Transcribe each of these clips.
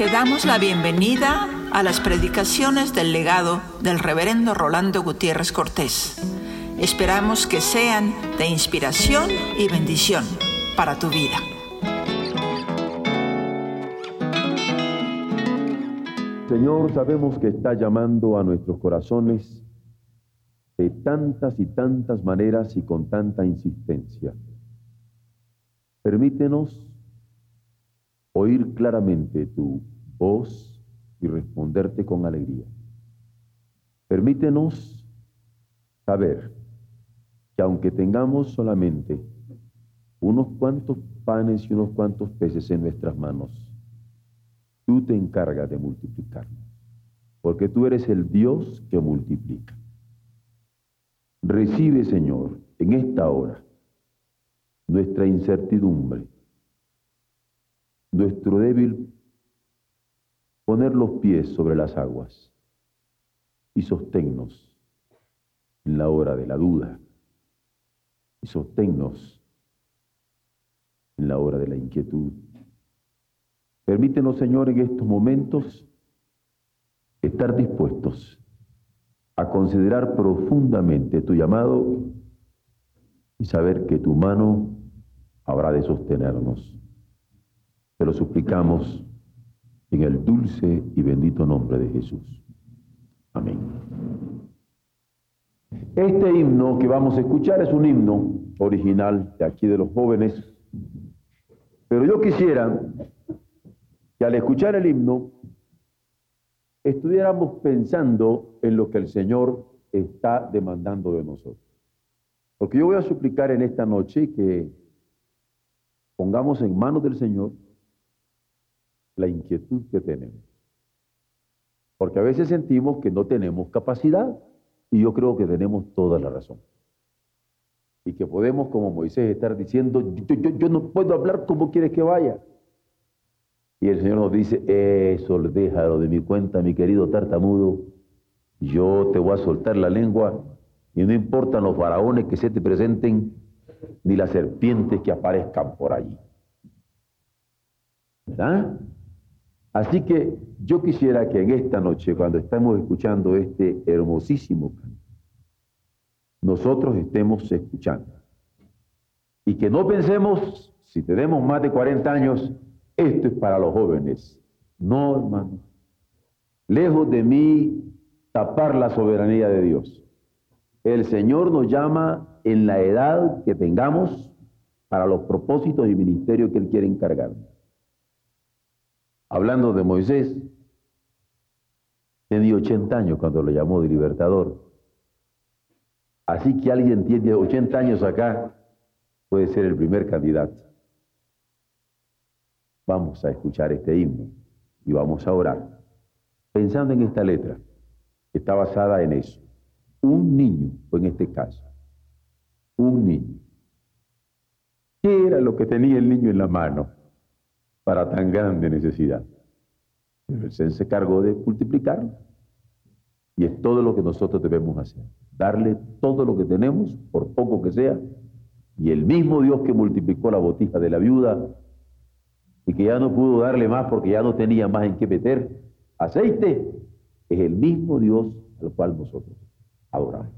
Te damos la bienvenida a las predicaciones del legado del reverendo Rolando Gutiérrez Cortés. Esperamos que sean de inspiración y bendición para tu vida. Señor, sabemos que está llamando a nuestros corazones de tantas y tantas maneras y con tanta insistencia. Permítenos oír claramente tu voz y responderte con alegría. Permítenos saber que aunque tengamos solamente unos cuantos panes y unos cuantos peces en nuestras manos, tú te encargas de multiplicarnos, porque tú eres el Dios que multiplica. Recibe, Señor, en esta hora nuestra incertidumbre, nuestro débil poner los pies sobre las aguas y sosténnos en la hora de la duda y sosténnos en la hora de la inquietud. Permítenos, Señor, en estos momentos estar dispuestos a considerar profundamente tu llamado y saber que tu mano habrá de sostenernos. Te lo suplicamos en el dulce y bendito nombre de Jesús. Amén. Este himno que vamos a escuchar es un himno original de aquí de los jóvenes, pero yo quisiera que al escuchar el himno estuviéramos pensando en lo que el Señor está demandando de nosotros. Porque yo voy a suplicar en esta noche que pongamos en manos del Señor la inquietud que tenemos. Porque a veces sentimos que no tenemos capacidad y yo creo que tenemos toda la razón. Y que podemos, como Moisés, estar diciendo, yo, no puedo hablar como quieres que vaya. Y el Señor nos dice, eso déjalo de mi cuenta, mi querido tartamudo. Yo te voy a soltar la lengua y no importan los faraones que se te presenten, ni las serpientes que aparezcan por allí. ¿Verdad? Así que yo quisiera que en esta noche, cuando estamos escuchando este hermosísimo canto, nosotros estemos escuchando. Y que no pensemos, si tenemos más de 40 años, esto es para los jóvenes. No, hermano. Lejos de mí tapar la soberanía de Dios. El Señor nos llama en la edad que tengamos para los propósitos y ministerios que Él quiere encargarnos hablando de Moisés, tenía 80 años cuando lo llamó de libertador. Así que alguien tiene 80 años acá, puede ser el primer candidato. Vamos a escuchar este himno y vamos a orar, pensando en esta letra, que está basada en eso. Un niño, o en este caso, un niño. ¿Qué era lo que tenía el niño en la mano? Para tan grande necesidad. Pero el Señor se cargó de multiplicarlo. Y es todo lo que nosotros debemos hacer. Darle todo lo que tenemos, por poco que sea. Y el mismo Dios que multiplicó la botija de la viuda y que ya no pudo darle más porque ya no tenía más en qué meter aceite, es el mismo Dios al cual nosotros adoramos.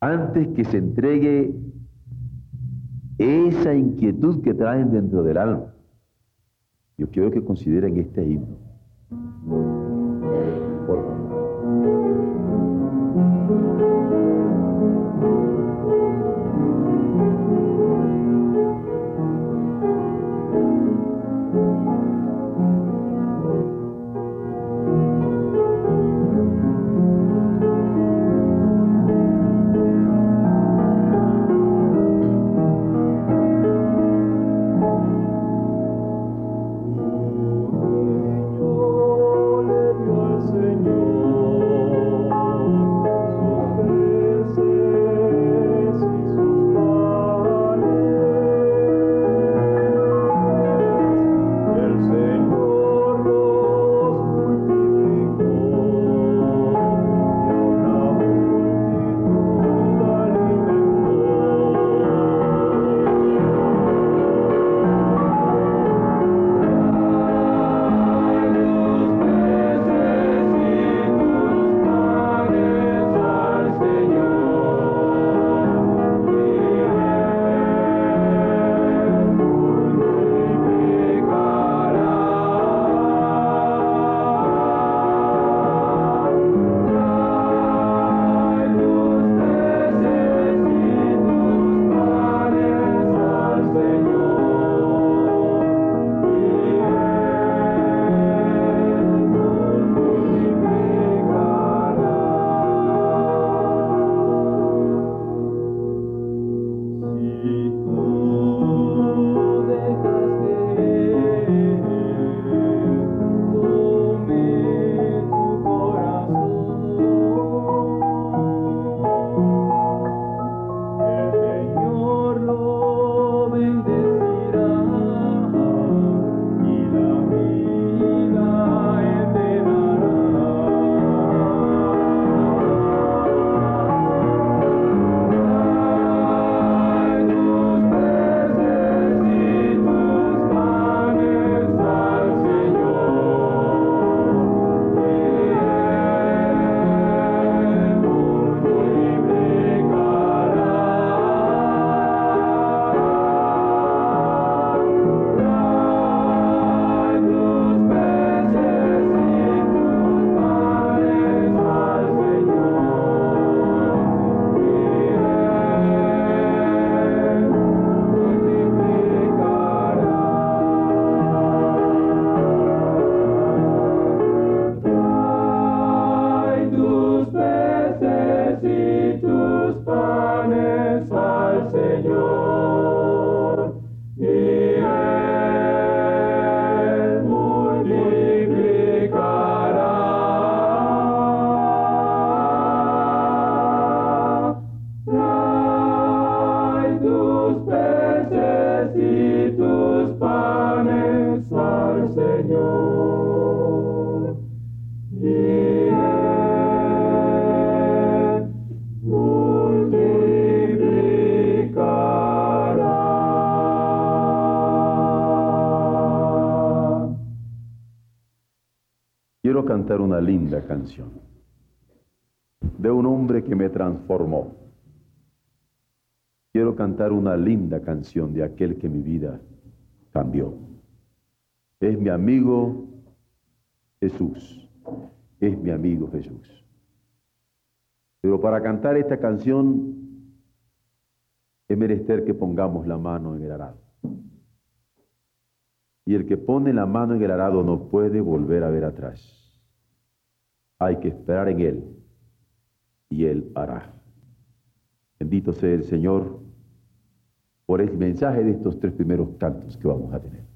Antes que se entregue esa inquietud que traen dentro del alma, yo quiero que consideren este himno. peces y tus panes al Señor. Quiero cantar una linda canción de un hombre que me transformó Quiero cantar una linda canción de aquel que mi vida cambió. Es mi amigo Jesús. Es mi amigo Jesús. Pero para cantar esta canción es menester que pongamos la mano en el arado. Y el que pone la mano en el arado no puede volver a ver atrás. Hay que esperar en Él y Él hará. Bendito sea el Señor por el mensaje de estos tres primeros cantos que vamos a tener.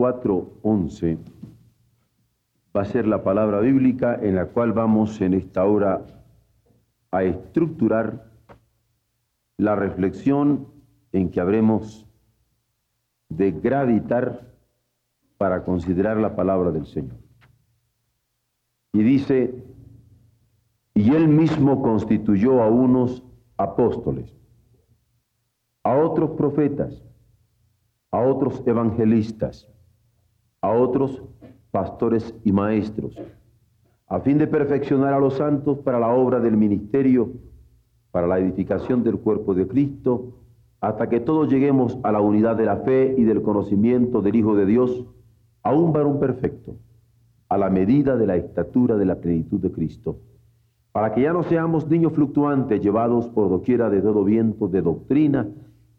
4:11 va a ser la palabra bíblica en la cual vamos en esta hora a estructurar la reflexión en que habremos de gravitar para considerar la palabra del Señor. Y dice, y él mismo constituyó a unos apóstoles, a otros profetas, a otros evangelistas, a otros pastores y maestros, a fin de perfeccionar a los santos para la obra del ministerio, para la edificación del cuerpo de Cristo, hasta que todos lleguemos a la unidad de la fe y del conocimiento del Hijo de Dios, a un varón perfecto, a la medida de la estatura de la plenitud de Cristo, para que ya no seamos niños fluctuantes llevados por doquiera de todo viento de doctrina,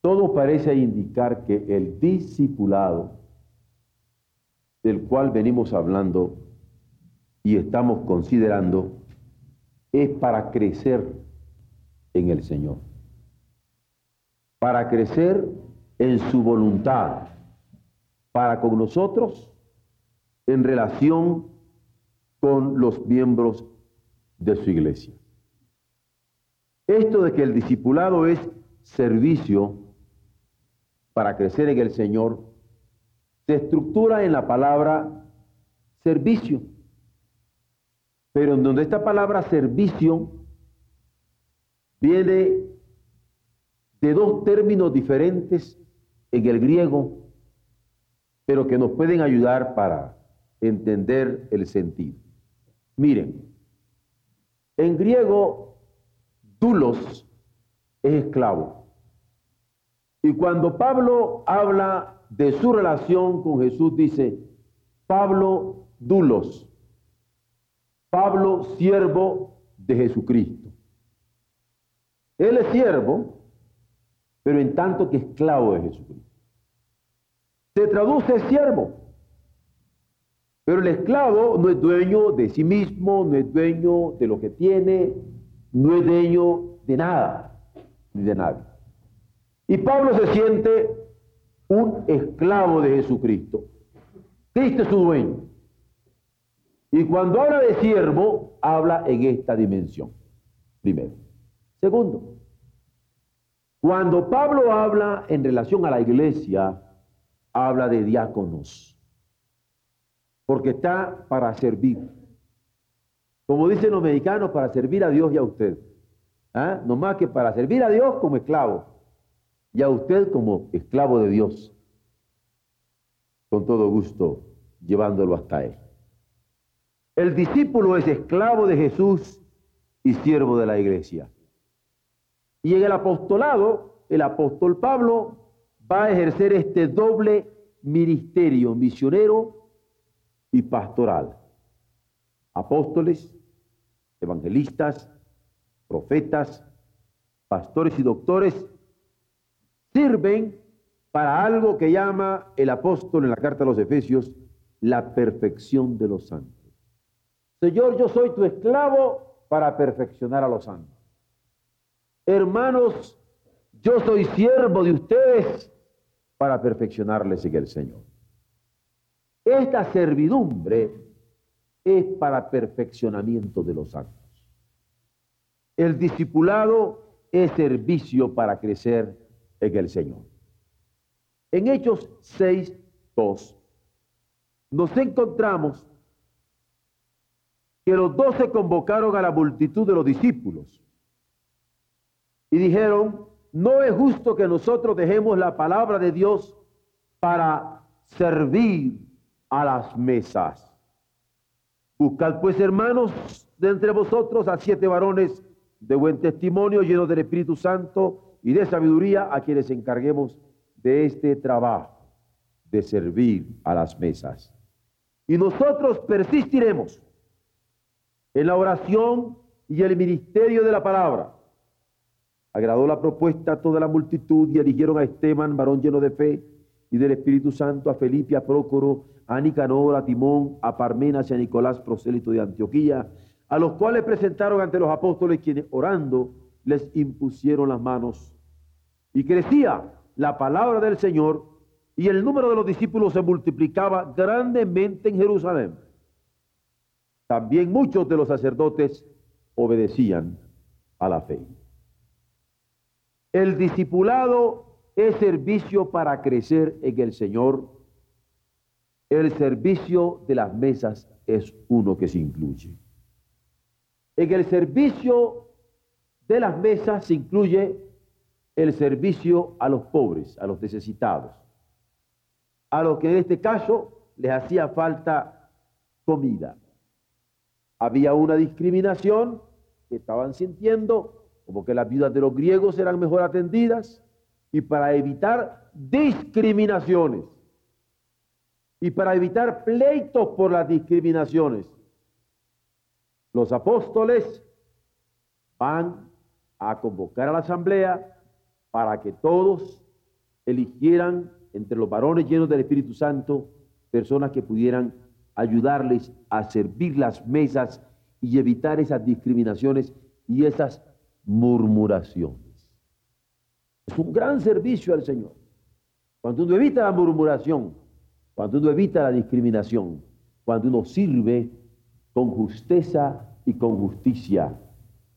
Todo parece indicar que el discipulado del cual venimos hablando y estamos considerando es para crecer en el Señor, para crecer en su voluntad, para con nosotros en relación con los miembros de su iglesia. Esto de que el discipulado es servicio para crecer en el Señor se estructura en la palabra servicio. Pero en donde esta palabra servicio viene de dos términos diferentes en el griego, pero que nos pueden ayudar para entender el sentido. Miren, en griego, dulos es esclavo. Y cuando Pablo habla de su relación con Jesús, dice, Pablo dulos, Pablo siervo de Jesucristo. Él es siervo, pero en tanto que esclavo de Jesucristo. Se traduce siervo, pero el esclavo no es dueño de sí mismo, no es dueño de lo que tiene, no es dueño de nada, ni de nadie. Y Pablo se siente un esclavo de Jesucristo. Cristo es su dueño. Y cuando habla de siervo, habla en esta dimensión. Primero. Segundo, cuando Pablo habla en relación a la iglesia, habla de diáconos. Porque está para servir. Como dicen los mexicanos, para servir a Dios y a usted. ¿Ah? No más que para servir a Dios como esclavo y a usted como esclavo de Dios, con todo gusto llevándolo hasta Él. El discípulo es esclavo de Jesús y siervo de la iglesia. Y en el apostolado, el apóstol Pablo va a ejercer este doble ministerio misionero y pastoral. Apóstoles, evangelistas, profetas, pastores y doctores sirven para algo que llama el apóstol en la carta a los Efesios la perfección de los santos. Señor, yo soy tu esclavo para perfeccionar a los santos. Hermanos, yo soy siervo de ustedes para perfeccionarles en el Señor. Esta servidumbre es para perfeccionamiento de los santos. El discipulado es servicio para crecer en el Señor. En Hechos 6, 2, nos encontramos que los doce convocaron a la multitud de los discípulos y dijeron, no es justo que nosotros dejemos la palabra de Dios para servir a las mesas. Buscad pues, hermanos, de entre vosotros a siete varones de buen testimonio, llenos del Espíritu Santo y de sabiduría a quienes encarguemos de este trabajo. de servir a las mesas. Y nosotros persistiremos en la oración y el ministerio de la palabra. Agradó la propuesta a toda la multitud y eligieron a Esteban, varón lleno de fe y del Espíritu Santo, a Felipe, a Prócoro, a Nicanor, a Timón, a Parmenas y a Nicolás, prosélito de Antioquía, a los cuales presentaron ante los apóstoles quienes orando les impusieron las manos. Y crecía la palabra del Señor y el número de los discípulos se multiplicaba grandemente en Jerusalén. También muchos de los sacerdotes obedecían a la fe. El discipulado es servicio para crecer en el Señor. El servicio de las mesas es uno que se incluye. En el servicio de las mesas se incluye el servicio a los pobres, a los necesitados, a los que en este caso les hacía falta comida. Había una discriminación que estaban sintiendo, como que las viudas de los griegos eran mejor atendidas, y para evitar discriminaciones, y para evitar pleitos por las discriminaciones, los apóstoles van a convocar a la asamblea para que todos eligieran entre los varones llenos del Espíritu Santo personas que pudieran ayudarles a servir las mesas y evitar esas discriminaciones y esas murmuraciones. Es un gran servicio al Señor. Cuando uno evita la murmuración, cuando uno evita la discriminación, cuando uno sirve con justeza y con justicia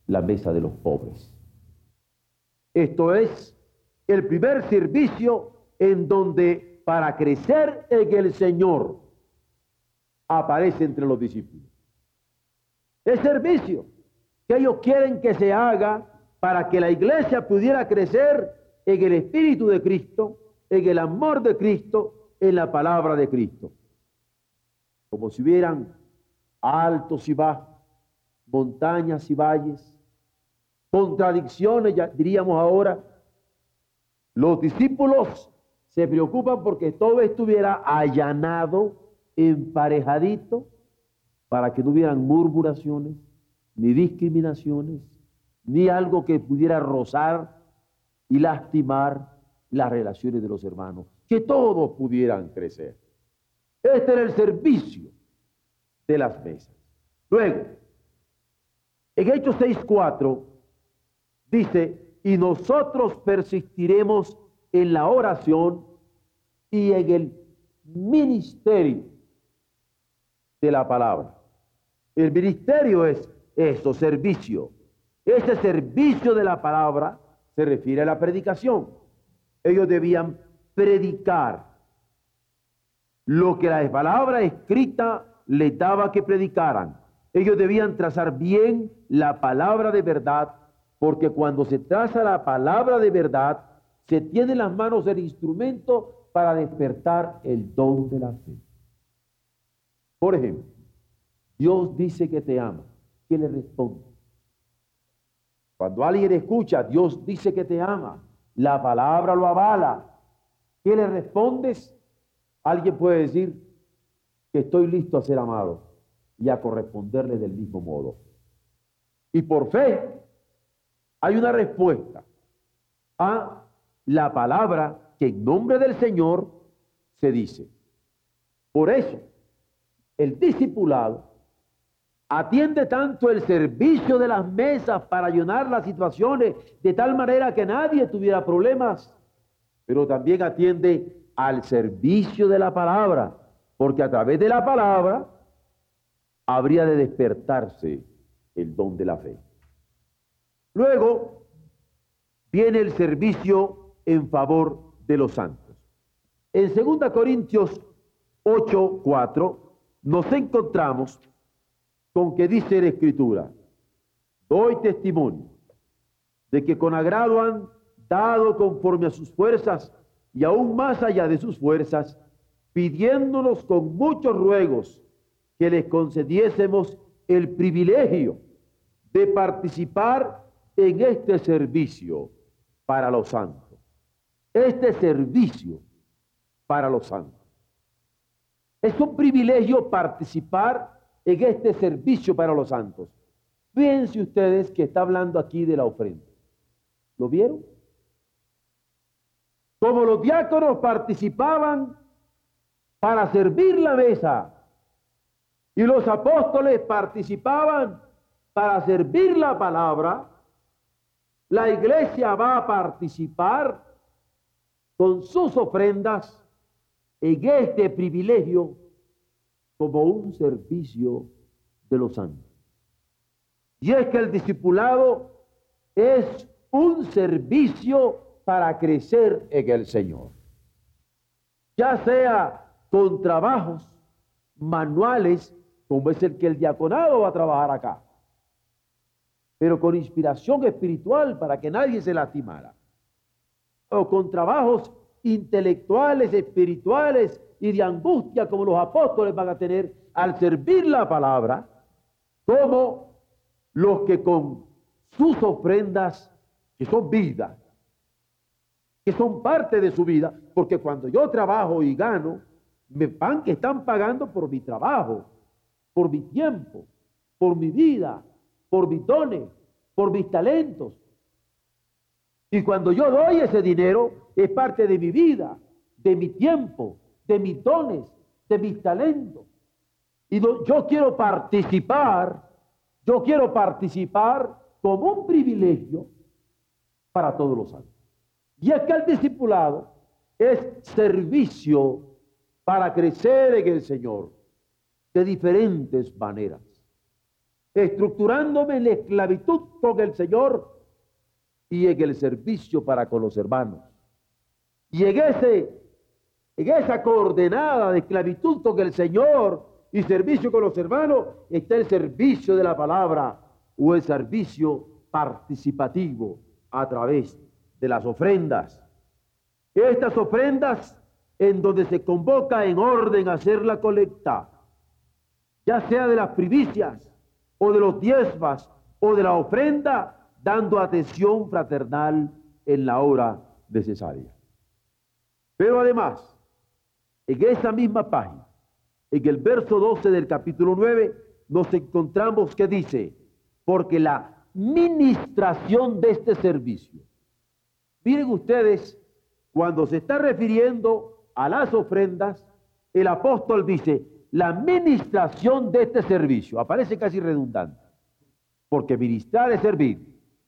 la mesa de los pobres. Esto es el primer servicio en donde para crecer en el Señor aparece entre los discípulos. El servicio que ellos quieren que se haga para que la iglesia pudiera crecer en el Espíritu de Cristo, en el amor de Cristo, en la palabra de Cristo. Como si hubieran altos y bajos, montañas y valles, contradicciones, ya diríamos ahora. Los discípulos se preocupan porque todo estuviera allanado, emparejadito, para que no hubieran murmuraciones, ni discriminaciones, ni algo que pudiera rozar y lastimar las relaciones de los hermanos, que todos pudieran crecer. Este era el servicio de las mesas. Luego, en Hechos 6.4 dice, y nosotros persistiremos en la oración y en el ministerio de la palabra. El ministerio es eso, servicio. Ese servicio de la palabra se refiere a la predicación. Ellos debían predicar lo que la palabra escrita les daba que predicaran. Ellos debían trazar bien la palabra de verdad, porque cuando se traza la palabra de verdad, se tiene en las manos el instrumento para despertar el don de la fe. Por ejemplo, Dios dice que te ama. ¿Qué le responde? Cuando alguien escucha, Dios dice que te ama, la palabra lo avala. ¿Qué le respondes? Alguien puede decir que estoy listo a ser amado y a corresponderle del mismo modo. Y por fe hay una respuesta a la palabra que en nombre del Señor se dice. Por eso, el discipulado atiende tanto el servicio de las mesas para llenar las situaciones de tal manera que nadie tuviera problemas, pero también atiende al servicio de la palabra, porque a través de la palabra habría de despertarse el don de la fe. Luego viene el servicio en favor de los santos. En 2 Corintios 8, 4 nos encontramos con que dice la Escritura, doy testimonio de que con agrado han dado conforme a sus fuerzas y aún más allá de sus fuerzas, pidiéndonos con muchos ruegos que les concediésemos el privilegio de participar en este servicio para los santos. Este servicio para los santos. Es un privilegio participar en este servicio para los santos. Fíjense ustedes que está hablando aquí de la ofrenda. ¿Lo vieron? Como los diáconos participaban para servir la mesa y los apóstoles participaban para servir la palabra, la iglesia va a participar con sus ofrendas en este privilegio como un servicio de los santos. Y es que el discipulado es un servicio para crecer en el Señor. Ya sea con trabajos manuales, como es el que el diaconado va a trabajar acá, pero con inspiración espiritual para que nadie se lastimara, o con trabajos intelectuales, espirituales y de angustia como los apóstoles van a tener al servir la palabra, como los que con sus ofrendas, que son vida, que son parte de su vida, porque cuando yo trabajo y gano, me van que están pagando por mi trabajo, por mi tiempo, por mi vida, por mis dones, por mis talentos. Y cuando yo doy ese dinero, es parte de mi vida, de mi tiempo, de mis dones, de mis talentos. Y yo quiero participar, yo quiero participar como un privilegio para todos los santos. Y es que el discipulado es servicio para crecer en el Señor de diferentes maneras, estructurándome en la esclavitud con el Señor y en el servicio para con los hermanos. Y en, ese, en esa coordenada de esclavitud con el Señor y servicio con los hermanos está el servicio de la palabra o el servicio participativo a través de las ofrendas. Estas ofrendas en donde se convoca en orden a hacer la colecta, ya sea de las primicias o de los diezmas o de la ofrenda, dando atención fraternal en la hora necesaria. Pero además, en esa misma página, en el verso 12 del capítulo 9, nos encontramos que dice, porque la ministración de este servicio Miren ustedes, cuando se está refiriendo a las ofrendas, el apóstol dice, la administración de este servicio, aparece casi redundante, porque ministrar es servir.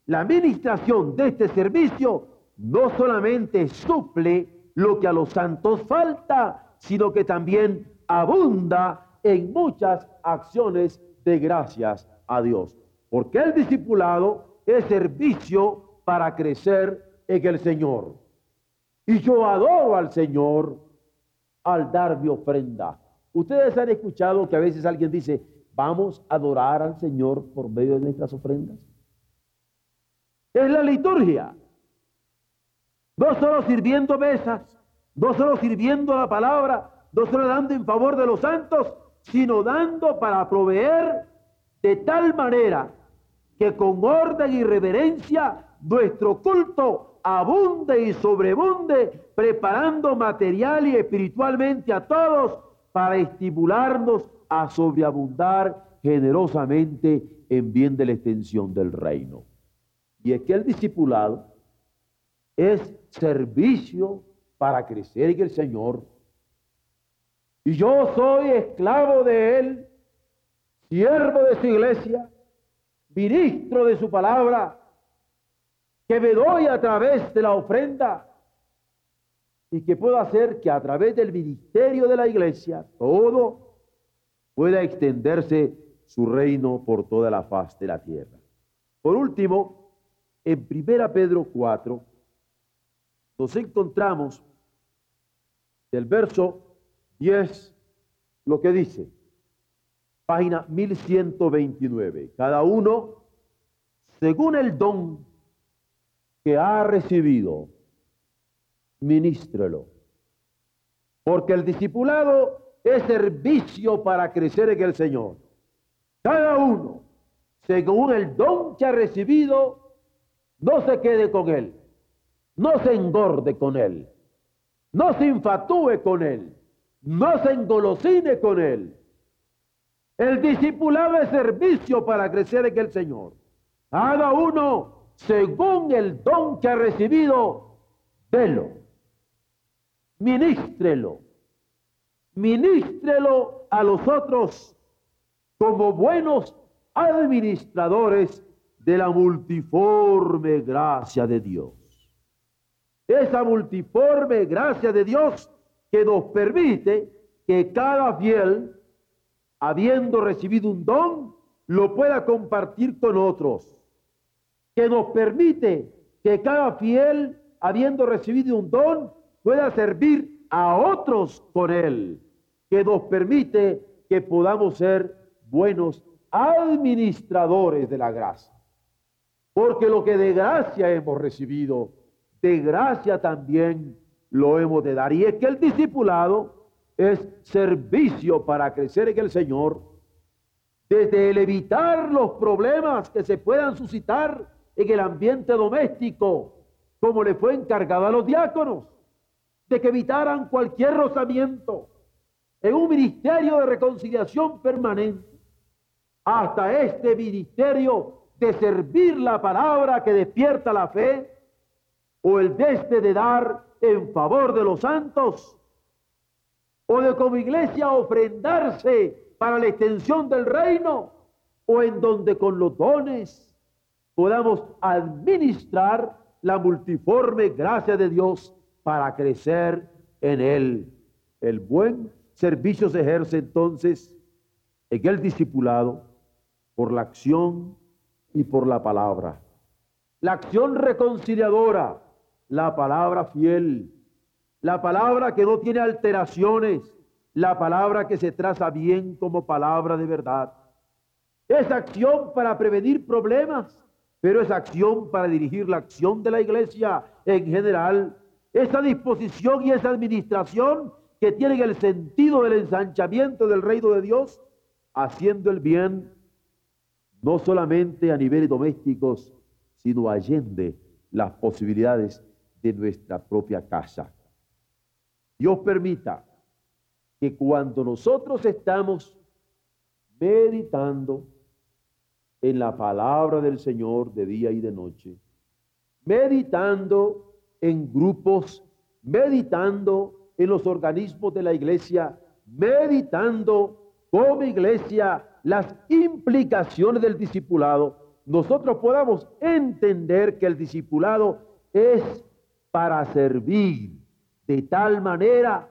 La administración de este servicio no solamente suple lo que a los santos falta, sino que también abunda en muchas acciones de gracias a Dios. Porque el discipulado es servicio para crecer en el Señor. Y yo adoro al Señor al dar mi ofrenda. Ustedes han escuchado que a veces alguien dice, vamos a adorar al Señor por medio de nuestras ofrendas. Es la liturgia. No solo sirviendo mesas, no solo sirviendo la palabra, no solo dando en favor de los santos, sino dando para proveer de tal manera que con orden y reverencia nuestro culto abunde y sobrebunde, preparando material y espiritualmente a todos para estimularnos a sobreabundar generosamente en bien de la extensión del reino. Y es que el discipulado es servicio para crecer en el Señor. Y yo soy esclavo de Él, siervo de su iglesia, ministro de su palabra, que me doy a través de la ofrenda y que puedo hacer que a través del ministerio de la iglesia todo pueda extenderse su reino por toda la faz de la tierra. Por último, en 1 Pedro 4 nos encontramos del verso 10 lo que dice, página 1129, cada uno según el don que ha recibido, ministrelo. Porque el discipulado es servicio para crecer en el Señor. Cada uno, según el don que ha recibido, no se quede con él, no se engorde con él, no se infatúe con él, no se engolosine con él. El discipulado es servicio para crecer en el Señor. Haga uno según el don que ha recibido, délo. Ministrelo. Ministrelo a los otros como buenos administradores de la multiforme gracia de Dios. Esa multiforme gracia de Dios que nos permite que cada fiel, habiendo recibido un don, lo pueda compartir con otros. Que nos permite que cada fiel, habiendo recibido un don, pueda servir a otros con él. Que nos permite que podamos ser buenos administradores de la gracia. Porque lo que de gracia hemos recibido, de gracia también lo hemos de dar. Y es que el discipulado es servicio para crecer en el Señor, desde el evitar los problemas que se puedan suscitar en el ambiente doméstico, como le fue encargado a los diáconos, de que evitaran cualquier rozamiento en un ministerio de reconciliación permanente, hasta este ministerio de servir la palabra que despierta la fe, o el de este de dar en favor de los santos, o de como iglesia ofrendarse para la extensión del reino, o en donde con los dones podamos administrar la multiforme gracia de Dios para crecer en él. El buen servicio se ejerce entonces en el discipulado por la acción y por la palabra. La acción reconciliadora la palabra fiel, la palabra que no tiene alteraciones, la palabra que se traza bien como palabra de verdad. Es acción para prevenir problemas, pero es acción para dirigir la acción de la iglesia en general. Esa disposición y esa administración que tienen el sentido del ensanchamiento del reino de Dios, haciendo el bien, no solamente a niveles domésticos, sino allende las posibilidades de nuestra propia casa. Dios permita que cuando nosotros estamos meditando en la palabra del Señor de día y de noche, meditando en grupos, meditando en los organismos de la iglesia, meditando como iglesia las implicaciones del discipulado, nosotros podamos entender que el discipulado es para servir de tal manera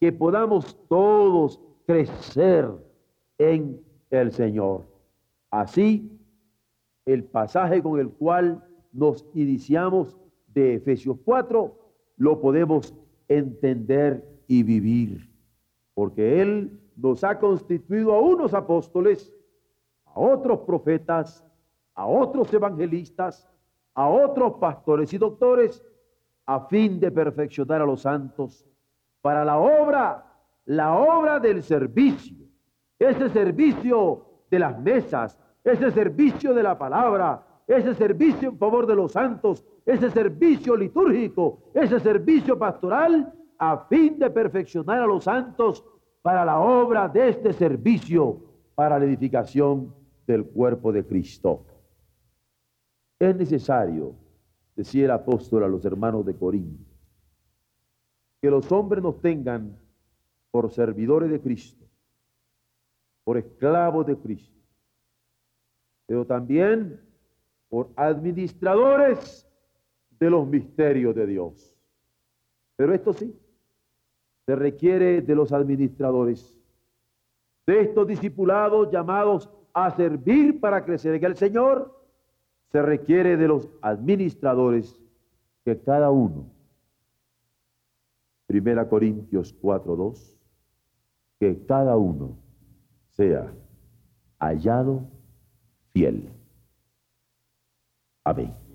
que podamos todos crecer en el Señor. Así, el pasaje con el cual nos iniciamos Efesios 4 lo podemos entender y vivir, porque Él nos ha constituido a unos apóstoles, a otros profetas, a otros evangelistas, a otros pastores y doctores, a fin de perfeccionar a los santos para la obra, la obra del servicio, ese servicio de las mesas, ese servicio de la palabra, ese servicio en favor de los santos, ese servicio litúrgico, ese servicio pastoral, a fin de perfeccionar a los santos para la obra de este servicio, para la edificación del cuerpo de Cristo. Es necesario decía el apóstol a los hermanos de Corinto, que los hombres nos tengan por servidores de Cristo, por esclavos de Cristo, pero también por administradores de los misterios de Dios. Pero esto sí, se requiere de los administradores, de estos discipulados llamados a servir para crecer en el Señor se requiere de los administradores que cada uno, Primera Corintios 4.2, que cada uno sea hallado fiel. Amén.